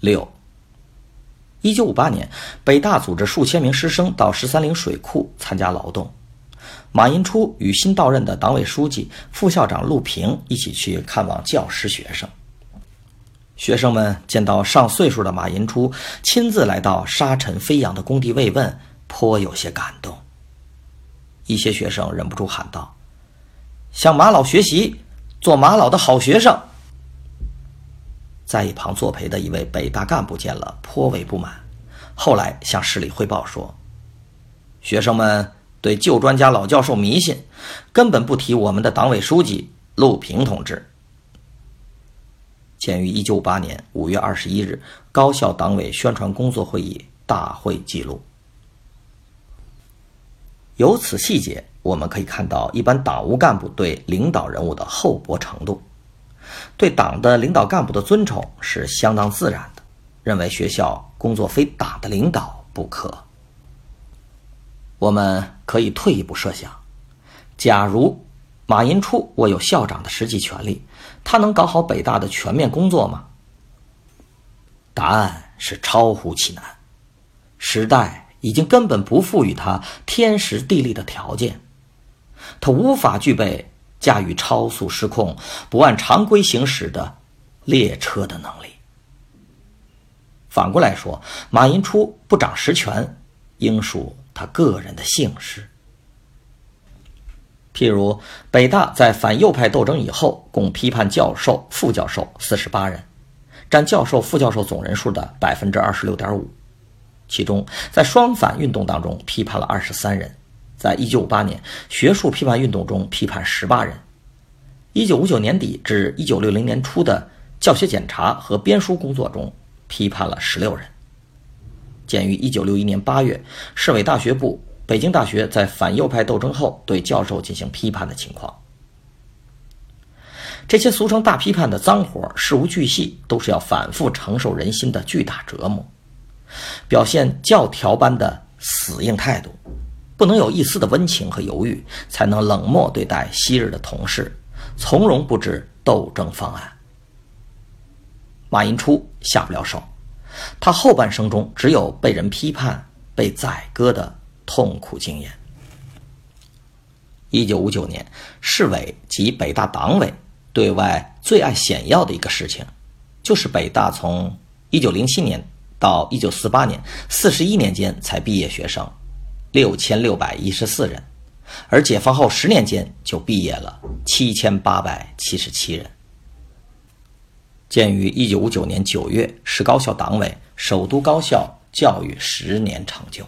六，一九五八年，北大组织数千名师生到十三陵水库参加劳动。马寅初与新到任的党委书记、副校长陆平一起去看望教师学生。学生们见到上岁数的马寅初亲自来到沙尘飞扬的工地慰问，颇有些感动。一些学生忍不住喊道：“向马老学习，做马老的好学生。”在一旁作陪的一位北大干部见了，颇为不满。后来向市里汇报说：“学生们对旧专家、老教授迷信，根本不提我们的党委书记陆平同志。”鉴于一九五八年五月二十一日高校党委宣传工作会议大会记录，由此细节，我们可以看到一般党务干部对领导人物的厚薄程度。对党的领导干部的尊崇是相当自然的，认为学校工作非党的领导不可。我们可以退一步设想，假如马寅初握有校长的实际权力，他能搞好北大的全面工作吗？答案是超乎其难。时代已经根本不赋予他天时地利的条件，他无法具备。驾驭超速失控、不按常规行驶的列车的能力。反过来说，马寅初不掌实权，应属他个人的幸事。譬如，北大在反右派斗争以后，共批判教授、副教授四十八人，占教授、副教授总人数的百分之二十六点五。其中，在双反运动当中批判了二十三人。在一九五八年学术批判运动中，批判十八人；一九五九年底至一九六零年初的教学检查和编书工作中，批判了十六人。鉴于一九六一年八月市委大学部、北京大学在反右派斗争后对教授进行批判的情况，这些俗称大批判的脏活、事无巨细，都是要反复承受人心的巨大折磨，表现教条般的死硬态度。不能有一丝的温情和犹豫，才能冷漠对待昔日的同事，从容布置斗争方案。马寅初下不了手，他后半生中只有被人批判、被宰割的痛苦经验。一九五九年，市委及北大党委对外最爱显耀的一个事情，就是北大从一九零七年到一九四八年四十一年间才毕业学生。六千六百一十四人，而解放后十年间就毕业了七千八百七十七人。鉴于一九五九年九月是高校党委首都高校教育十年成就，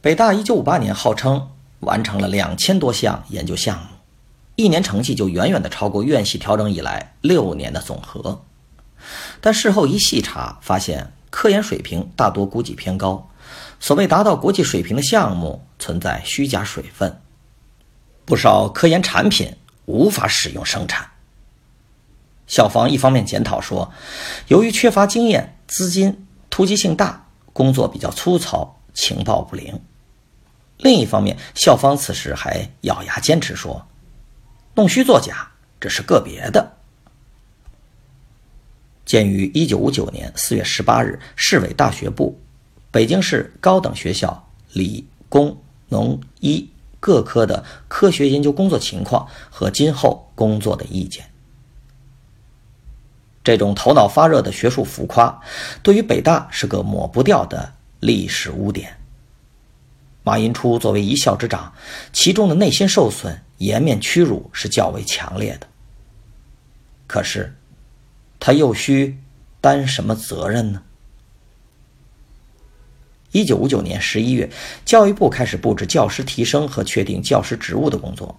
北大一九五八年号称完成了两千多项研究项目，一年成绩就远远的超过院系调整以来六年的总和。但事后一细查，发现科研水平大多估计偏高。所谓达到国际水平的项目存在虚假水分，不少科研产品无法使用生产。校方一方面检讨说，由于缺乏经验、资金、突击性大，工作比较粗糙，情报不灵；另一方面，校方此时还咬牙坚持说，弄虚作假这是个别的。鉴于一九五九年四月十八日市委大学部。北京市高等学校理工农医各科的科学研究工作情况和今后工作的意见。这种头脑发热的学术浮夸，对于北大是个抹不掉的历史污点。马寅初作为一校之长，其中的内心受损、颜面屈辱是较为强烈的。可是，他又需担什么责任呢？一九五九年十一月，教育部开始布置教师提升和确定教师职务的工作。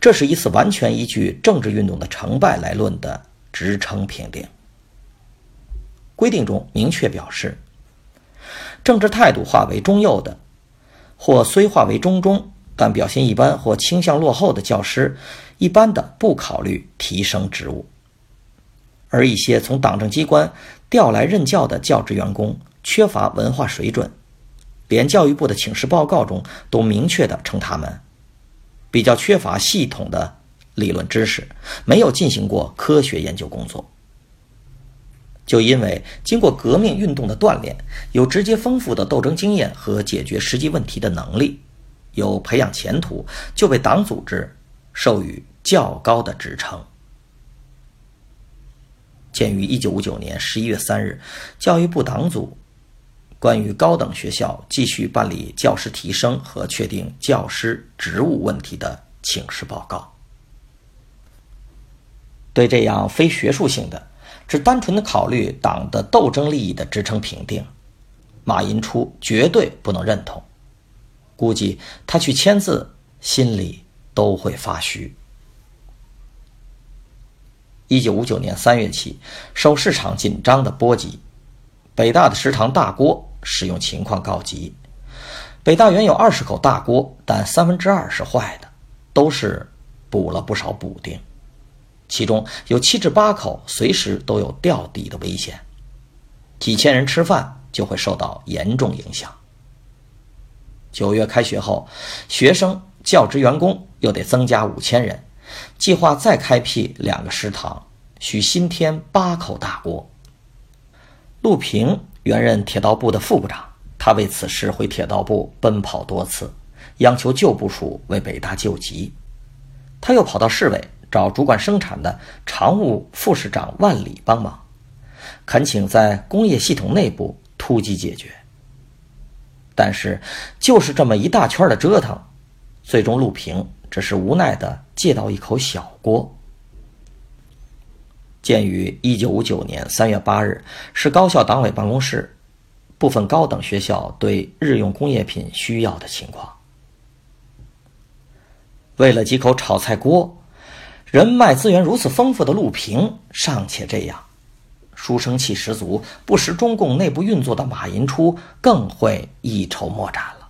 这是一次完全依据政治运动的成败来论的职称评定。规定中明确表示，政治态度划为中右的，或虽划为中中，但表现一般或倾向落后的教师，一般的不考虑提升职务。而一些从党政机关调来任教的教职员工缺乏文化水准，连教育部的请示报告中都明确的称他们。比较缺乏系统的理论知识，没有进行过科学研究工作。就因为经过革命运动的锻炼，有直接丰富的斗争经验和解决实际问题的能力，有培养前途，就被党组织授予较高的职称。鉴于一九五九年十一月三日教育部党组。关于高等学校继续办理教师提升和确定教师职务问题的请示报告，对这样非学术性的、只单纯的考虑党的斗争利益的职称评定，马寅初绝对不能认同。估计他去签字，心里都会发虚。一九五九年三月起，受市场紧张的波及，北大的食堂大锅。使用情况告急，北大原有二十口大锅，但三分之二是坏的，都是补了不少补丁，其中有七至八口随时都有掉底的危险，几千人吃饭就会受到严重影响。九月开学后，学生、教职员工又得增加五千人，计划再开辟两个食堂，需新添八口大锅。陆平。原任铁道部的副部长，他为此事回铁道部奔跑多次，央求旧部署为北大救急。他又跑到市委找主管生产的常务副市长万里帮忙，恳请在工业系统内部突击解决。但是，就是这么一大圈的折腾，最终陆平只是无奈地借到一口小锅。鉴于一九五九年三月八日是高校党委办公室部分高等学校对日用工业品需要的情况，为了几口炒菜锅，人脉资源如此丰富的陆平尚且这样，书生气十足、不识中共内部运作的马寅初更会一筹莫展了，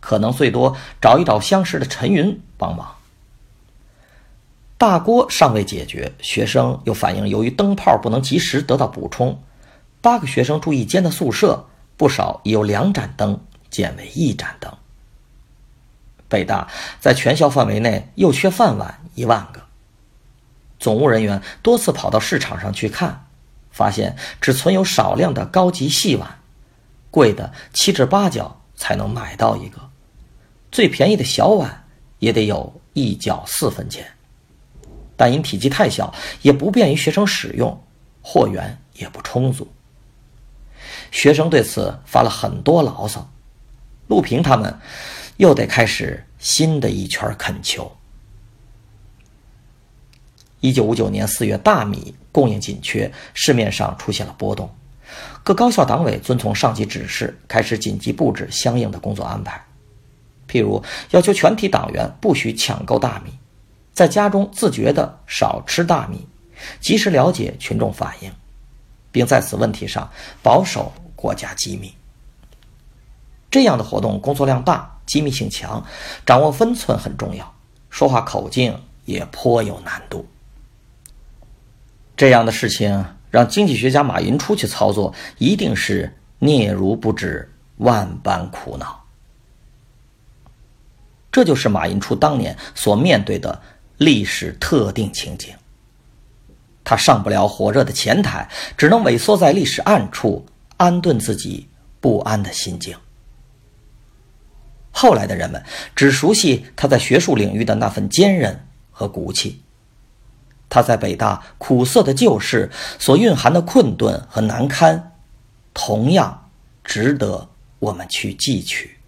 可能最多找一找相识的陈云帮忙。大锅尚未解决，学生又反映，由于灯泡不能及时得到补充，八个学生住一间的宿舍，不少已有两盏灯减为一盏灯。北大在全校范围内又缺饭碗一万个，总务人员多次跑到市场上去看，发现只存有少量的高级细碗，贵的七至八角才能买到一个，最便宜的小碗也得有一角四分钱。但因体积太小，也不便于学生使用，货源也不充足。学生对此发了很多牢骚，陆平他们又得开始新的一圈恳求。一九五九年四月，大米供应紧缺，市面上出现了波动，各高校党委遵从上级指示，开始紧急布置相应的工作安排，譬如要求全体党员不许抢购大米。在家中自觉的少吃大米，及时了解群众反应，并在此问题上保守国家机密。这样的活动工作量大，机密性强，掌握分寸很重要，说话口径也颇有难度。这样的事情让经济学家马云出去操作，一定是嗫嚅不止，万般苦恼。这就是马寅初当年所面对的。历史特定情景，他上不了火热的前台，只能萎缩在历史暗处，安顿自己不安的心境。后来的人们只熟悉他在学术领域的那份坚韧和骨气，他在北大苦涩的旧事所蕴含的困顿和难堪，同样值得我们去记取。